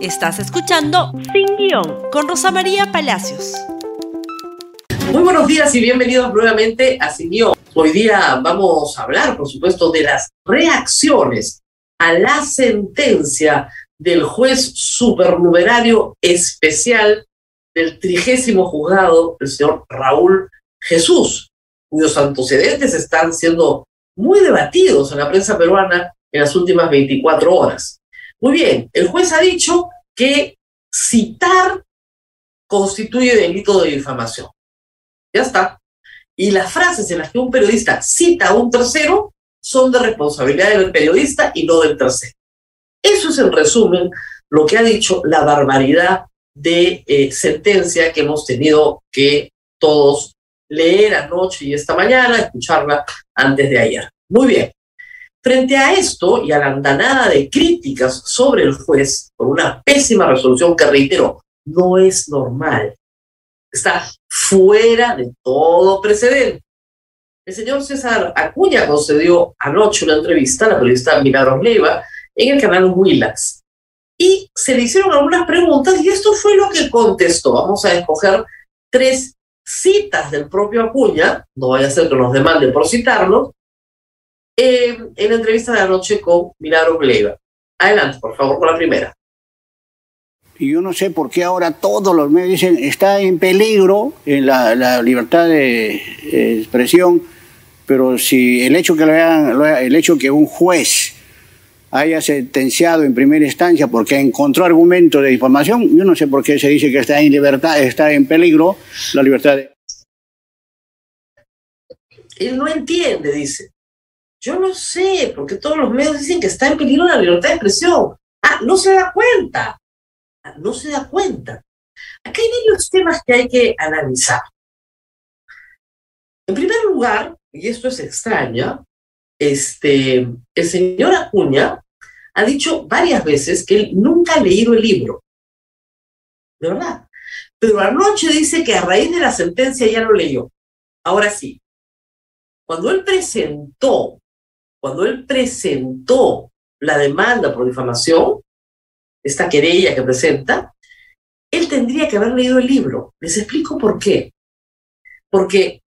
Estás escuchando Sin Guión con Rosa María Palacios. Muy buenos días y bienvenidos nuevamente a Sin Guión. Hoy día vamos a hablar, por supuesto, de las reacciones a la sentencia del juez supernumerario especial del trigésimo juzgado, el señor Raúl Jesús, cuyos antecedentes están siendo muy debatidos en la prensa peruana en las últimas 24 horas. Muy bien, el juez ha dicho que citar constituye delito de difamación. Ya está. Y las frases en las que un periodista cita a un tercero son de responsabilidad del periodista y no del tercero. Eso es en resumen lo que ha dicho la barbaridad de eh, sentencia que hemos tenido que todos leer anoche y esta mañana, escucharla antes de ayer. Muy bien. Frente a esto y a la andanada de críticas sobre el juez por una pésima resolución que, reitero, no es normal, está fuera de todo precedente. El señor César Acuña concedió anoche una entrevista a la periodista Milagros Leiva en el canal Willax y se le hicieron algunas preguntas y esto fue lo que contestó. Vamos a escoger tres citas del propio Acuña, no vaya a ser que nos demanden por citarlo, eh, en la entrevista de anoche con Milagro Leiva. Adelante, por favor, con la primera. Y yo no sé por qué ahora todos los medios dicen está en peligro en la, libertad de, expresión, pero si el hecho que lo el hecho que un juez haya sentenciado en primera instancia porque encontró argumento de difamación, yo no sé por qué se dice que está en libertad, está en peligro la libertad de... Él no entiende, dice. Yo no sé, porque todos los medios dicen que está en peligro la libertad de expresión. Ah, no se da cuenta. Ah, no se da cuenta. Aquí hay varios temas que hay que analizar. En primer lugar, y esto es extraño, este, el señor Acuña ha dicho varias veces que él nunca ha leído el libro. De verdad. Pero anoche dice que a raíz de la sentencia ya lo leyó. Ahora sí, cuando él presentó, cuando él presentó la demanda por difamación, esta querella que presenta, él tendría que haber leído el libro. Les explico por qué. Porque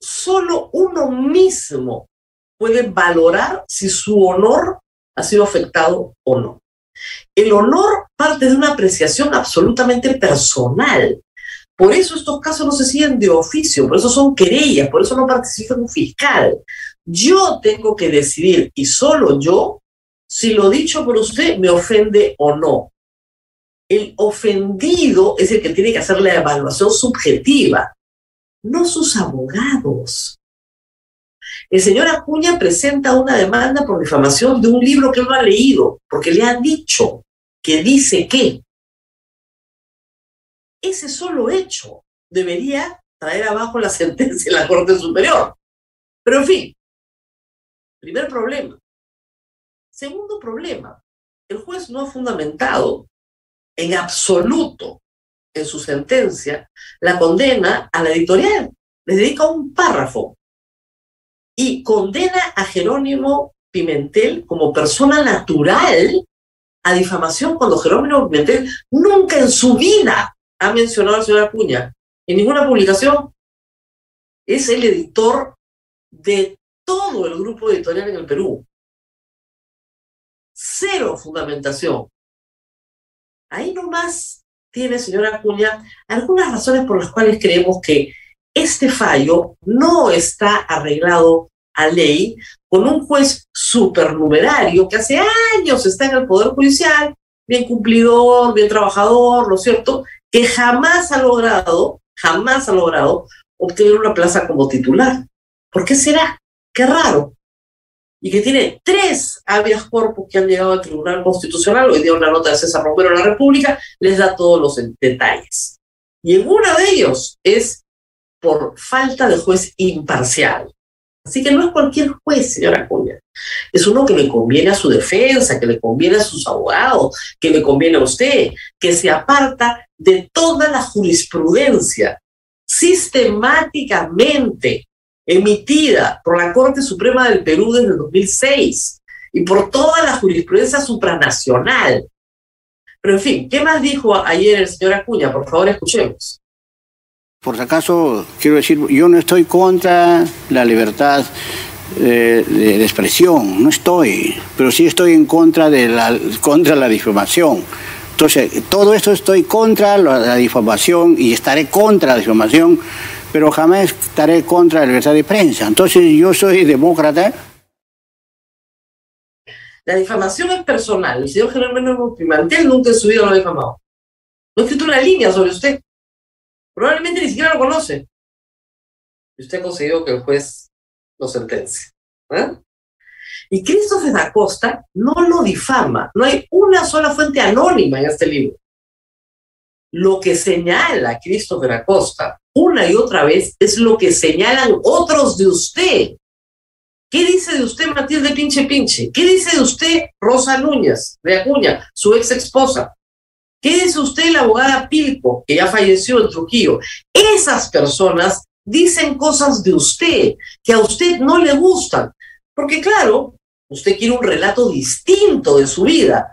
solo uno mismo puede valorar si su honor ha sido afectado o no. El honor parte de una apreciación absolutamente personal. Por eso estos casos no se siguen de oficio, por eso son querellas, por eso no participa un fiscal. Yo tengo que decidir, y solo yo, si lo dicho por usted me ofende o no. El ofendido es el que tiene que hacer la evaluación subjetiva, no sus abogados. El señor Acuña presenta una demanda por difamación de un libro que él no ha leído, porque le han dicho que dice que ese solo hecho debería traer abajo la sentencia de la Corte Superior. Pero en fin, primer problema. Segundo problema, el juez no ha fundamentado en absoluto en su sentencia la condena a la editorial. Le dedica un párrafo y condena a Jerónimo Pimentel como persona natural a difamación cuando Jerónimo Pimentel nunca en su vida ha mencionado al señor Acuña en ninguna publicación. Es el editor de todo el grupo editorial en el Perú. Cero fundamentación. Ahí nomás tiene, señora Acuña, algunas razones por las cuales creemos que este fallo no está arreglado a ley con un juez supernumerario que hace años está en el Poder Judicial, bien cumplidor, bien trabajador, ¿no es cierto? Que jamás ha logrado, jamás ha logrado obtener una plaza como titular. ¿Por qué será? Qué raro. Y que tiene tres habeas corpus que han llegado al Tribunal Constitucional, hoy día una nota de César Romero en la República, les da todos los detalles. Y en uno de ellos es por falta de juez imparcial. Así que no es cualquier juez, señora Acuña. Es uno que le conviene a su defensa, que le conviene a sus abogados, que le conviene a usted, que se aparta de toda la jurisprudencia sistemáticamente emitida por la Corte Suprema del Perú desde el 2006 y por toda la jurisprudencia supranacional. Pero en fin, ¿qué más dijo ayer el señor Acuña? Por favor, escuchemos. Por si acaso, quiero decir, yo no estoy contra la libertad eh, de, de, expresión, no estoy, pero sí estoy en contra de la, contra la difamación. Entonces, todo esto estoy contra la, la difamación y estaré contra la difamación, pero jamás estaré contra la libertad de prensa. Entonces, yo soy demócrata. La difamación es personal. El señor Gerardo Pimentel nunca en su vida lo ha difamado. No ha escrito una línea sobre usted. Probablemente ni siquiera lo conoce. Y usted ha conseguido que el juez lo sentencie. ¿eh? Y Christopher Acosta no lo difama. No hay una sola fuente anónima en este libro. Lo que señala Christopher Acosta una y otra vez es lo que señalan otros de usted. ¿Qué dice de usted Matilde Pinche Pinche? ¿Qué dice de usted Rosa Núñez de Acuña, su ex esposa? ¿Qué dice usted la abogada Pilco, que ya falleció en Trujillo? Esas personas dicen cosas de usted que a usted no le gustan. Porque claro, usted quiere un relato distinto de su vida.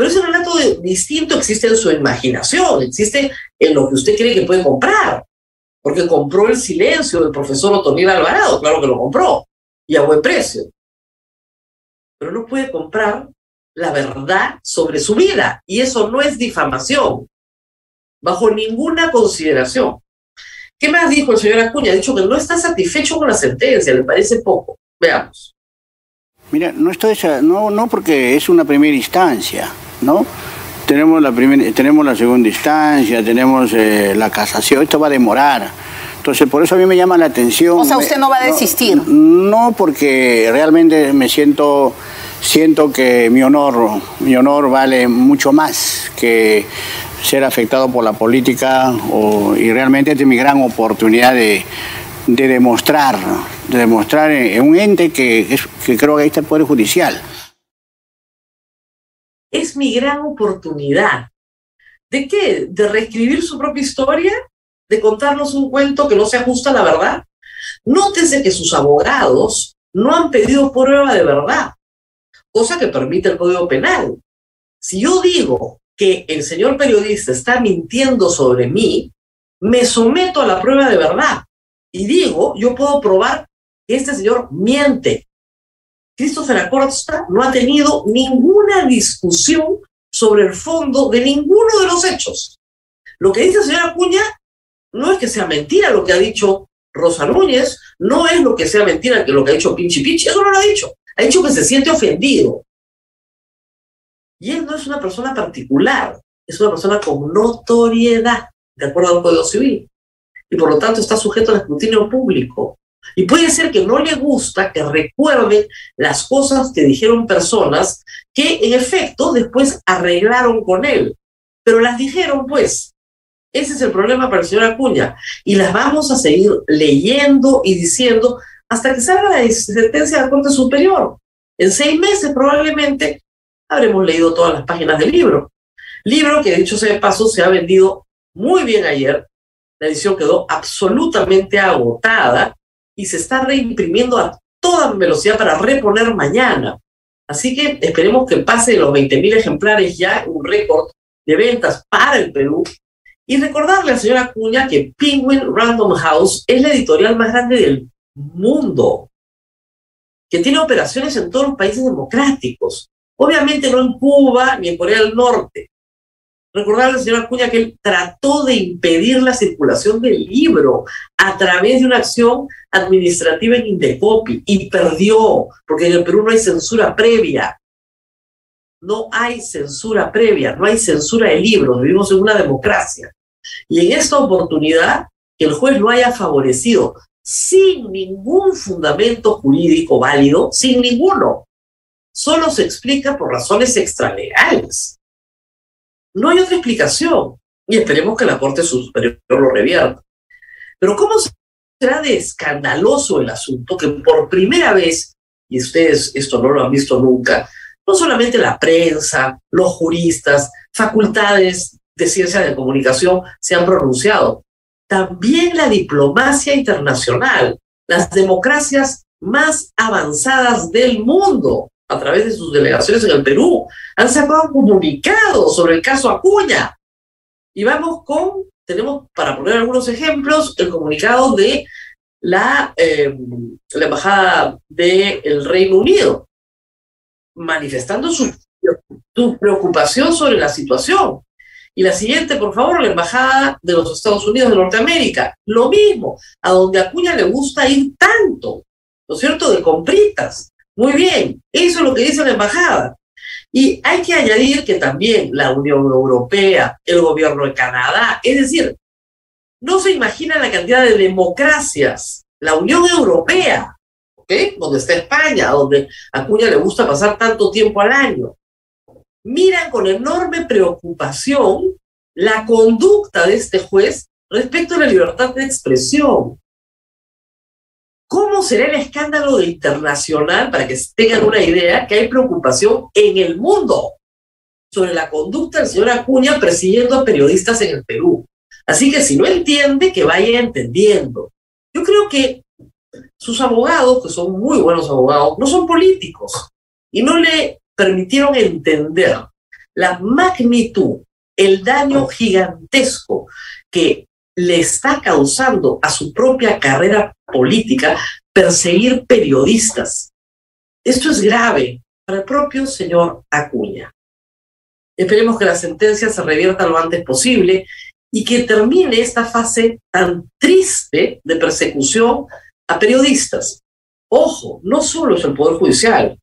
Pero ese relato de, distinto existe en su imaginación, existe en lo que usted cree que puede comprar. Porque compró el silencio del profesor Otonil Alvarado, claro que lo compró, y a buen precio. Pero no puede comprar la verdad sobre su vida, y eso no es difamación, bajo ninguna consideración. ¿Qué más dijo el señor Acuña? Ha dicho que no está satisfecho con la sentencia, le parece poco. Veamos. Mira, no estoy no no porque es una primera instancia, ¿no? Tenemos la primera, tenemos la segunda instancia, tenemos eh, la casación, esto va a demorar. Entonces, por eso a mí me llama la atención. O sea, usted no va a desistir. No, no porque realmente me siento siento que mi honor, mi honor vale mucho más que ser afectado por la política o, y realmente esta es mi gran oportunidad de, de demostrar, de demostrar en un ente que, es, que creo que ahí está el Poder Judicial. Es mi gran oportunidad. ¿De qué? ¿De reescribir su propia historia? ¿De contarnos un cuento que no se ajusta a la verdad? Nótese que sus abogados no han pedido prueba de verdad, cosa que permite el Código Penal. Si yo digo que el señor periodista está mintiendo sobre mí, me someto a la prueba de verdad y digo, yo puedo probar que este señor miente. Christopher Acosta no ha tenido ninguna discusión sobre el fondo de ninguno de los hechos. Lo que dice el señor Acuña no es que sea mentira lo que ha dicho Rosa Núñez, no es lo que sea mentira que lo que ha dicho Pinchi Pinchi, eso no lo ha dicho. Ha dicho que se siente ofendido. Y él no es una persona particular, es una persona con notoriedad, de acuerdo al Código Civil y por lo tanto está sujeto al escrutinio público. Y puede ser que no le gusta que recuerden las cosas que dijeron personas que en efecto después arreglaron con él, pero las dijeron pues. Ese es el problema para el señor Acuña. Y las vamos a seguir leyendo y diciendo hasta que salga la sentencia de la Corte Superior. En seis meses probablemente habremos leído todas las páginas del libro. Libro que, dicho sea de paso, se ha vendido muy bien ayer la edición quedó absolutamente agotada y se está reimprimiendo a toda velocidad para reponer mañana. Así que esperemos que pase los 20.000 ejemplares ya, un récord de ventas para el Perú. Y recordarle a la señora Cuña que Penguin Random House es la editorial más grande del mundo, que tiene operaciones en todos los países democráticos. Obviamente no en Cuba ni en Corea del Norte, Recordarle al señor Acuña que él trató de impedir la circulación del libro a través de una acción administrativa en Indecopi y perdió, porque en el Perú no hay censura previa. No hay censura previa, no hay censura de libros, vivimos en una democracia. Y en esta oportunidad, que el juez lo haya favorecido sin ningún fundamento jurídico válido, sin ninguno, solo se explica por razones extralegales no hay otra explicación. Y esperemos que la Corte Superior lo revierta. Pero ¿cómo será de escandaloso el asunto que por primera vez, y ustedes esto no lo han visto nunca, no solamente la prensa, los juristas, facultades de ciencia de comunicación se han pronunciado, también la diplomacia internacional, las democracias más avanzadas del mundo a través de sus delegaciones en el Perú, han sacado comunicados sobre el caso Acuña. Y vamos con, tenemos, para poner algunos ejemplos, el comunicado de la, la Embajada del Reino Unido, manifestando su, su preocupación sobre la situación. Y la siguiente, por favor, la Embajada de los Estados Unidos de Norteamérica. Lo mismo, a donde Acuña le gusta ir tanto, ¿no es cierto?, de compritas. Muy bien, eso es lo que dice la Embajada. Y hay que añadir que también la Unión Europea, el gobierno de Canadá, es decir, no se imagina la cantidad de democracias. La Unión Europea, ¿ok? Donde está España, donde a Acuña le gusta pasar tanto tiempo al año miran con enorme preocupación la conducta de este juez respecto a la libertad de expresión. ¿Cómo será el escándalo internacional para que tengan una idea que hay preocupación en el mundo sobre la conducta del señor Acuña persiguiendo a periodistas en el Perú? Así que si no entiende, que vaya entendiendo. Yo creo que sus abogados, que son muy buenos abogados, no son políticos y no le permitieron entender la magnitud, el daño gigantesco que le está causando a su propia carrera política perseguir periodistas. Esto es grave para el propio señor Acuña. Esperemos que la sentencia se revierta lo antes posible y que termine esta fase tan triste de persecución a periodistas. Ojo, no solo es el Poder Judicial,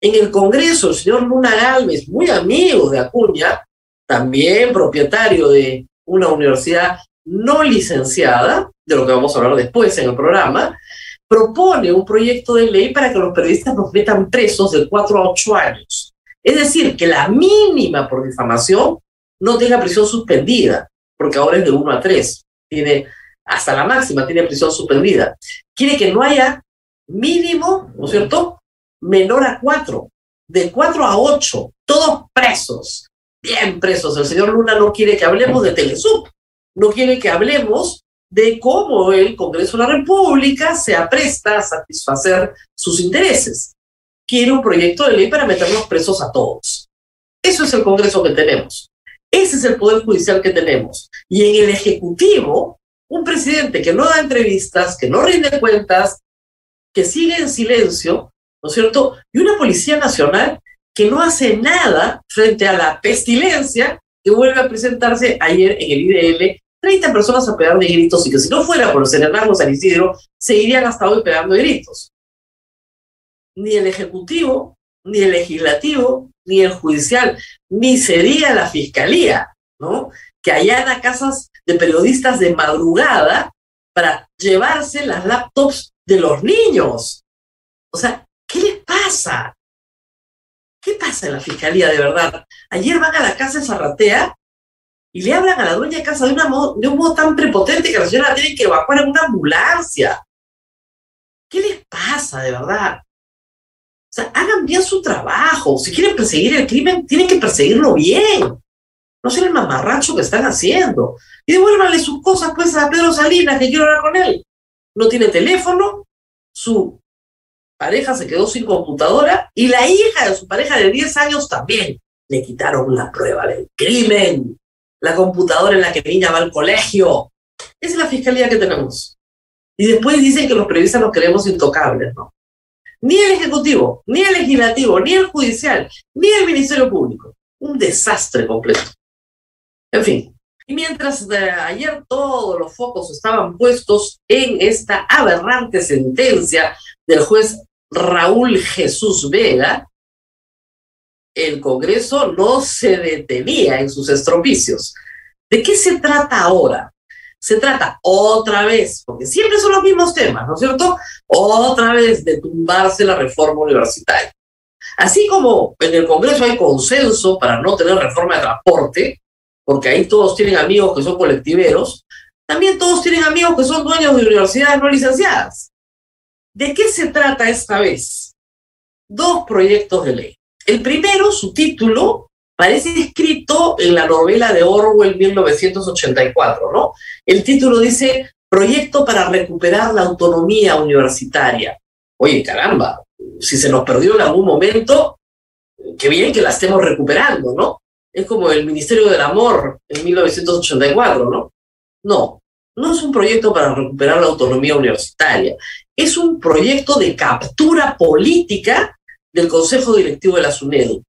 en el Congreso, el señor Luna Galvez, muy amigo de Acuña, también propietario de una universidad no licenciada, de lo que vamos a hablar después en el programa, propone un proyecto de ley para que los periodistas nos metan presos de 4 a 8 años. Es decir, que la mínima por difamación no tenga prisión suspendida, porque ahora es de 1 a 3, tiene hasta la máxima tiene prisión suspendida. Quiere que no haya mínimo, ¿no es cierto?, menor a cuatro, de cuatro a ocho, todos presos, bien presos. El señor Luna no quiere que hablemos de Telesub, no quiere que hablemos de cómo el Congreso de la República se apresta a satisfacer sus intereses. Quiere un proyecto de ley para meternos presos a todos. Eso es el Congreso que tenemos. Ese es el Poder Judicial que tenemos. Y en el Ejecutivo, un presidente que no da entrevistas, que no rinde cuentas, que sigue en silencio, ¿no es cierto? Y una Policía Nacional que no hace nada frente a la pestilencia que vuelve a presentarse ayer en el IDL, 30 personas a pegar de gritos y que si no fuera por Hernando San Isidro, seguirían hasta hoy pegando gritos. Ni el Ejecutivo, ni el Legislativo, ni el Judicial, ni sería la Fiscalía, ¿no? Que allana casas de periodistas de madrugada para llevarse las laptops de los niños. O sea, ¿Qué les pasa? ¿Qué pasa en la fiscalía de verdad? Ayer van a la casa de Zarratea y le hablan a la dueña de casa de, un modo tan prepotente que la señora tiene que evacuar en una ambulancia. ¿Qué les pasa de verdad? O sea, hagan bien su trabajo. Si quieren perseguir el crimen, tienen que perseguirlo bien. No ser el mamarracho que están haciendo. Y devuélvanle sus cosas pues a Pedro Salinas, que quiero hablar con él. No tiene teléfono, su pareja se quedó sin computadora y la hija de su pareja de 10 años también. Le quitaron la prueba del crimen, la computadora en la que niña va al colegio. Esa es la fiscalía que tenemos. Y después dicen que los periodistas nos queremos intocables, ¿no? Ni el Ejecutivo, ni el Legislativo, ni el Judicial, ni el Ministerio Público. Un desastre completo. En fin, y mientras de ayer todos los focos estaban puestos en esta aberrante sentencia del juez Raúl Jesús Vega, el Congreso no se detenía en sus estropicios. ¿De qué se trata ahora? Se trata otra vez, porque siempre son los mismos temas, ¿no es cierto? Otra vez de tumbarse la reforma universitaria. Así como en el Congreso hay consenso para no tener reforma de transporte, porque ahí todos tienen amigos que son colectiveros, también todos tienen amigos que son dueños de universidades no licenciadas. ¿De qué se trata esta vez? Dos proyectos de ley. El primero, su título, parece escrito en la novela de Orwell 1984, ¿no? El título dice Proyecto para recuperar la autonomía universitaria. Oye, caramba, si se nos perdió en algún momento, qué bien que la estemos recuperando, ¿no? Es como el Ministerio del Amor en 1984, ¿no? No, no es un proyecto para recuperar la autonomía universitaria, es un proyecto de captura política del Consejo Directivo de la SUNEDU.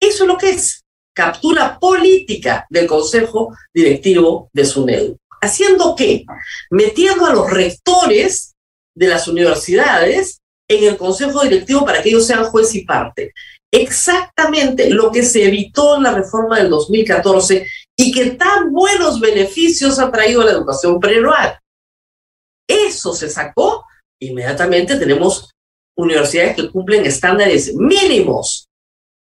Eso es lo que es, captura política del Consejo Directivo de SUNEDU. ¿Haciendo qué? Metiendo a los rectores de las universidades en el Consejo Directivo para que ellos sean juez y parte. Exactamente lo que se evitó en la reforma del 2014 y que tan buenos beneficios ha traído a la educación preanual. Eso se sacó, inmediatamente tenemos universidades que cumplen estándares mínimos.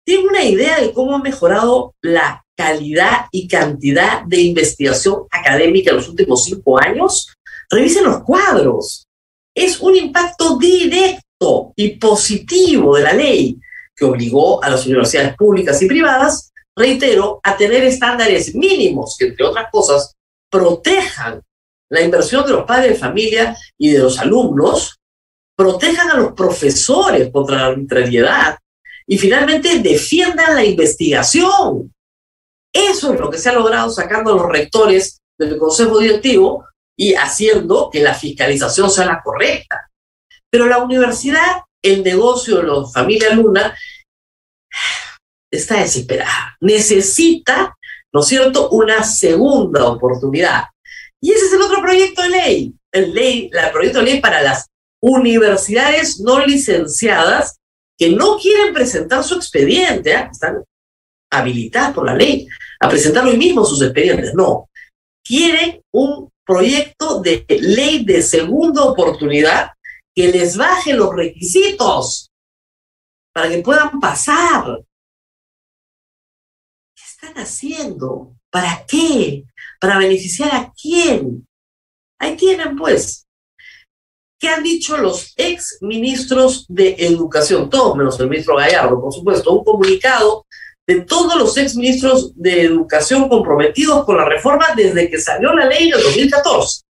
¿Tiene una idea de cómo ha mejorado la calidad y cantidad de investigación académica en los últimos cinco años? Revisen los cuadros. Es un impacto directo y positivo de la ley que obligó a las universidades públicas y privadas reitero, a tener estándares mínimos que, entre otras cosas, protejan la inversión de los padres de familia y de los alumnos, protejan a los profesores contra la arbitrariedad y finalmente defiendan la investigación. Eso es lo que se ha logrado sacando a los rectores del Consejo Directivo y haciendo que la fiscalización sea la correcta. Pero la universidad, el negocio de los familia Luna, está desesperada, necesita, ¿no es cierto?, una segunda oportunidad. Y ese es el otro proyecto de ley, el, ley, el proyecto de ley para las universidades no licenciadas que no quieren presentar su expediente, ¿eh? están habilitadas por la ley a presentar hoy mismo sus expedientes, no, quieren un proyecto de ley de segunda oportunidad que les baje los requisitos para que puedan pasar están haciendo? ¿Para qué? ¿Para beneficiar a quién? Ahí tienen, pues. ¿Qué han dicho los ex ministros de Educación? Todos menos el ministro Gallardo, por supuesto. Un comunicado de todos los ex ministros de Educación comprometidos con la reforma desde que salió la ley en el 2014.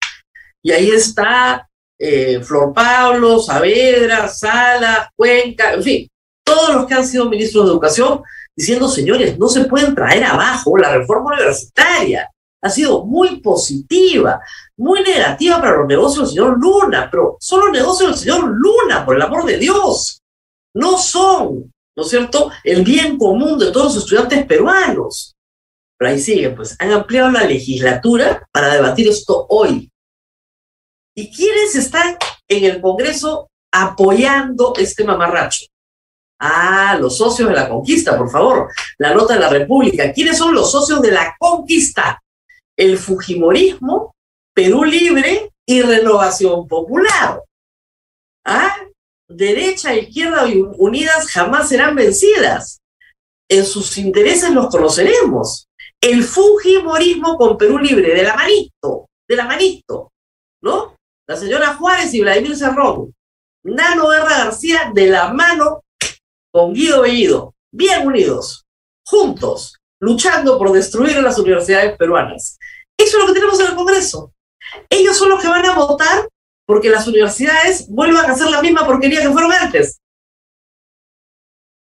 Y ahí está eh, Flor Pablo, Saavedra, Sala, Cuenca, en fin, todos los que han sido ministros de Educación diciendo, señores, no se pueden traer abajo la reforma universitaria. Ha sido muy positiva, muy negativa para los negocios del señor Luna, pero son los negocios del señor Luna, por el amor de Dios. No son, ¿no es cierto?, el bien común de todos los estudiantes peruanos. Pero ahí siguen, pues, han ampliado la legislatura para debatir esto hoy. ¿Y quiénes están en el Congreso apoyando este mamarracho? Ah, los socios de la conquista, por favor. La nota de la República. ¿Quiénes son los socios de la conquista? El Fujimorismo, Perú Libre y Renovación Popular. Ah, derecha izquierda unidas jamás serán vencidas. En sus intereses los conoceremos. El Fujimorismo con Perú Libre, de la manito, de la manito, ¿no? La señora Juárez y Vladimir Cerrón. Nano Guerra García de la mano con Guido Bellido, bien unidos, juntos, luchando por destruir las universidades peruanas. Eso es lo que tenemos en el Congreso. Ellos son los que van a votar porque las universidades vuelvan a hacer la misma porquería que fueron antes.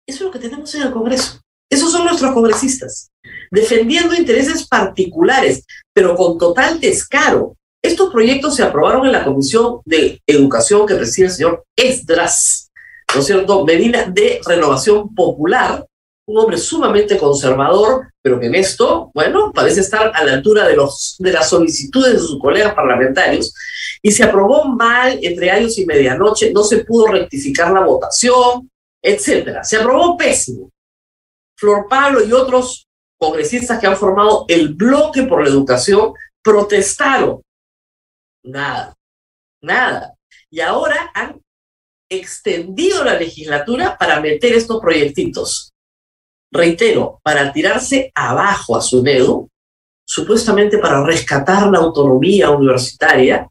Eso es lo que tenemos en el Congreso. Esos son nuestros congresistas, defendiendo intereses particulares, pero con total descaro. Estos proyectos se aprobaron en la Comisión de Educación que preside el señor Esdras ¿no es cierto? Medina de Renovación Popular, un hombre sumamente conservador, pero que en esto, bueno, parece estar a la altura de, los, de las solicitudes de sus colegas parlamentarios, y se aprobó mal entre años y medianoche, no se pudo rectificar la votación, etcétera. Se aprobó pésimo. Flor Pablo y otros congresistas que han formado el bloque por la educación protestaron. Nada, nada. Y ahora han extendido la legislatura para meter estos proyectitos. Reitero, para tirarse abajo a su dedo, supuestamente para rescatar la autonomía universitaria,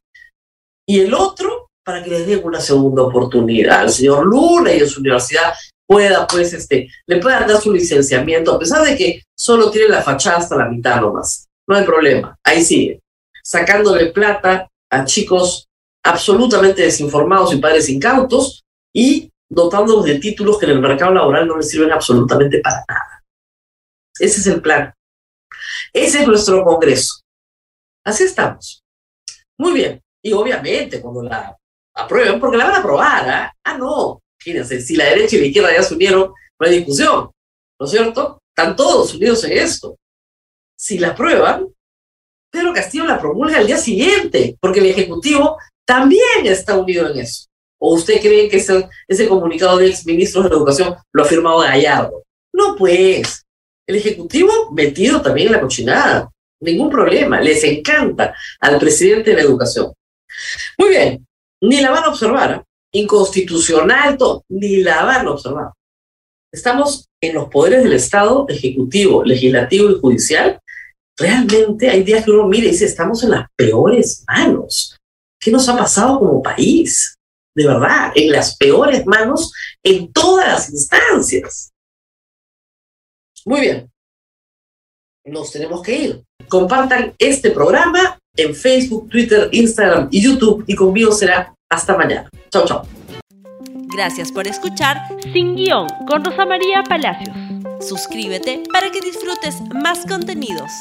y el otro para que les den una segunda oportunidad al señor Luna y a su universidad pueda, pues, este, le puedan dar su licenciamiento, a pesar de que solo tiene la fachada hasta la mitad nomás. No hay problema, ahí sigue, sacándole plata a chicos absolutamente desinformados y padres incautos y dotándolos de títulos que en el mercado laboral no les sirven absolutamente para nada. Ese es el plan. Ese es nuestro Congreso. Así estamos. Muy bien. Y obviamente, cuando la aprueben, porque la van a aprobar, ¿ah? Ah, no. Fíjense, si la derecha y la izquierda ya se unieron, no hay discusión. ¿No es cierto? Están todos unidos en esto. Si la aprueban, Pedro Castillo la promulga al día siguiente, porque el Ejecutivo también está unido en eso. ¿O usted cree que ese, comunicado del exministro de Educación lo ha firmado Gallardo? No, pues. El Ejecutivo metido también en la cochinada. Ningún problema. Les encanta al presidente de la Educación. Muy bien. Ni la van a observar. Inconstitucional, todo. Ni la van a observar. Estamos en los poderes del Estado, ejecutivo, legislativo y judicial. Realmente hay días que uno mira y dice, estamos en las peores manos. ¿Qué nos ha pasado como país? De verdad, en las peores manos en todas las instancias. Muy bien. Nos tenemos que ir. Compartan este programa en Facebook, Twitter, Instagram y YouTube y conmigo será hasta mañana. Chao, chao. Gracias por escuchar Sin Guión con Rosa María Palacios. Suscríbete para que disfrutes más contenidos.